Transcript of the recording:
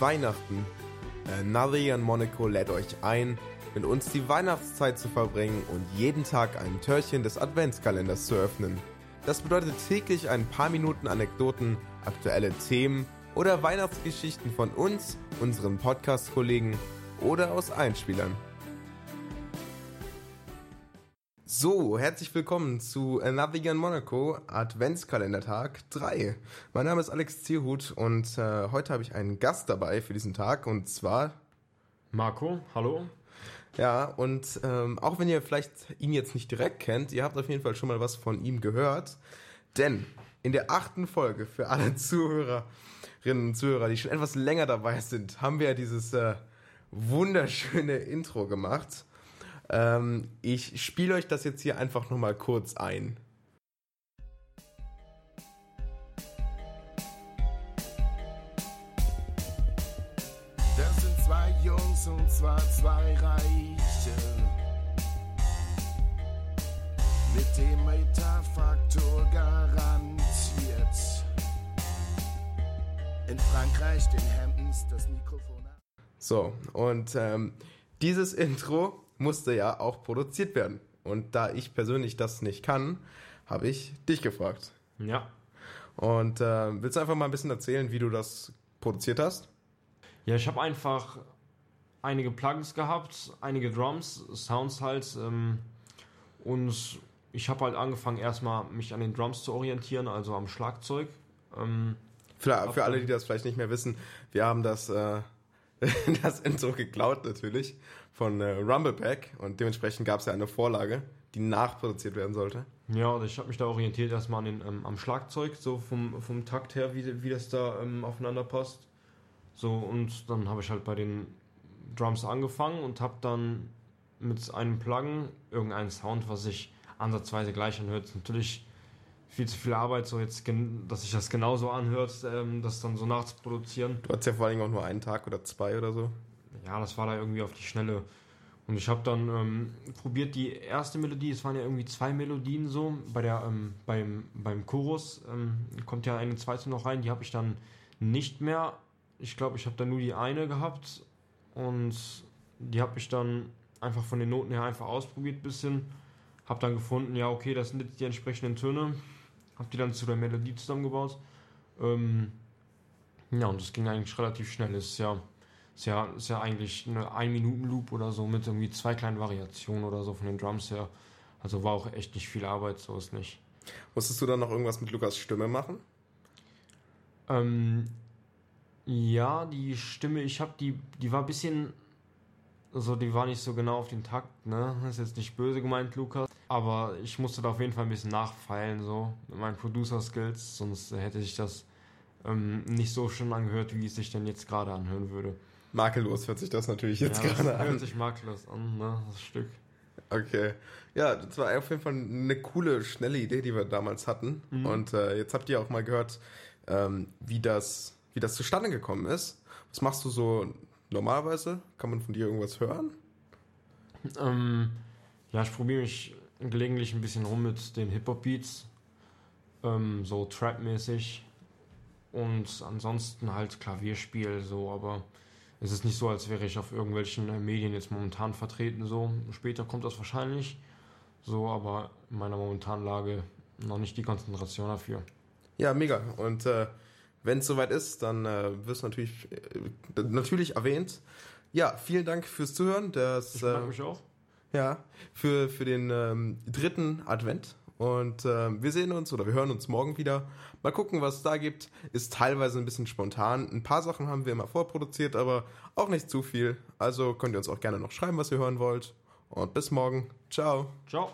Weihnachten. Äh, Navi in Monaco lädt euch ein, mit uns die Weihnachtszeit zu verbringen und jeden Tag ein Türchen des Adventskalenders zu öffnen. Das bedeutet täglich ein paar Minuten Anekdoten, aktuelle Themen oder Weihnachtsgeschichten von uns, unseren Podcast-Kollegen oder aus Einspielern. So, herzlich willkommen zu Navigan Monaco Adventskalendertag 3. Mein Name ist Alex Zierhut und äh, heute habe ich einen Gast dabei für diesen Tag und zwar Marco, hallo. Ja, und ähm, auch wenn ihr vielleicht ihn jetzt nicht direkt kennt, ihr habt auf jeden Fall schon mal was von ihm gehört. Denn in der achten Folge für alle Zuhörerinnen und Zuhörer, die schon etwas länger dabei sind, haben wir ja dieses äh, wunderschöne Intro gemacht. Ähm, ich spiele euch das jetzt hier einfach nochmal kurz ein. Das sind zwei Jungs und zwar zwei Reiche. Mit dem Metafaktor garantiert. In Frankreich, den Hamptons, das Mikrofon. So, und ähm, dieses Intro musste ja auch produziert werden. Und da ich persönlich das nicht kann, habe ich dich gefragt. Ja. Und äh, willst du einfach mal ein bisschen erzählen, wie du das produziert hast? Ja, ich habe einfach einige Plugins gehabt, einige Drums, Sounds halt. Ähm, und ich habe halt angefangen, erstmal mich an den Drums zu orientieren, also am Schlagzeug. Ähm, für, für alle, die das vielleicht nicht mehr wissen, wir haben das, äh, das Intro geklaut natürlich von äh, Rumblepack und dementsprechend gab es ja eine Vorlage, die nachproduziert werden sollte. Ja, und ich habe mich da orientiert erstmal an den, ähm, am Schlagzeug, so vom, vom Takt her, wie, wie das da ähm, aufeinander passt. So, und dann habe ich halt bei den Drums angefangen und habe dann mit einem Plugin irgendeinen Sound, was sich ansatzweise gleich anhört. Natürlich viel zu viel Arbeit, so jetzt, dass sich das genauso anhört, ähm, das dann so nachzuproduzieren. Du hattest ja vor allem auch nur einen Tag oder zwei oder so. Ja, das war da irgendwie auf die Schnelle. Und ich habe dann ähm, probiert die erste Melodie, es waren ja irgendwie zwei Melodien so, bei der, ähm, beim, beim Chorus ähm, kommt ja eine zweite noch rein, die habe ich dann nicht mehr. Ich glaube, ich habe dann nur die eine gehabt und die habe ich dann einfach von den Noten her einfach ausprobiert bisschen. Habe dann gefunden, ja okay, das sind jetzt die entsprechenden Töne. Habe die dann zu der Melodie zusammengebaut. Ähm, ja, und das ging eigentlich relativ schnell. Ist ja ist ja, ist ja eigentlich eine 1-Minuten-Loop oder so mit irgendwie zwei kleinen Variationen oder so von den Drums her. Also war auch echt nicht viel Arbeit, so ist nicht. Musstest du dann noch irgendwas mit Lukas Stimme machen? Ähm, ja, die Stimme, ich habe die, die war ein bisschen, also die war nicht so genau auf den Takt, ne? Das ist jetzt nicht böse gemeint, Lukas. Aber ich musste da auf jeden Fall ein bisschen nachfeilen, so, mit meinen Producer-Skills, sonst hätte sich das ähm, nicht so schön angehört, wie es sich denn jetzt gerade anhören würde. Makellos hört sich das natürlich jetzt ja, gerade an. hört sich makellos an, ne, das Stück. Okay. Ja, das war auf jeden Fall eine coole, schnelle Idee, die wir damals hatten. Mhm. Und äh, jetzt habt ihr auch mal gehört, ähm, wie, das, wie das zustande gekommen ist. Was machst du so normalerweise? Kann man von dir irgendwas hören? Ähm, ja, ich probiere mich gelegentlich ein bisschen rum mit den Hip-Hop-Beats. Ähm, so Trap-mäßig. Und ansonsten halt Klavierspiel, so, aber es ist nicht so, als wäre ich auf irgendwelchen äh, Medien jetzt momentan vertreten. So später kommt das wahrscheinlich. So, aber in meiner momentanen Lage noch nicht die Konzentration dafür. Ja, mega. Und äh, wenn es soweit ist, dann äh, wirst du natürlich, äh, natürlich erwähnt. Ja, vielen Dank fürs Zuhören. Das, ich bedanke mich auch. Ja, für, für den ähm, dritten Advent. Und äh, wir sehen uns oder wir hören uns morgen wieder. Mal gucken, was es da gibt. Ist teilweise ein bisschen spontan. Ein paar Sachen haben wir immer vorproduziert, aber auch nicht zu viel. Also könnt ihr uns auch gerne noch schreiben, was ihr hören wollt. Und bis morgen. Ciao. Ciao.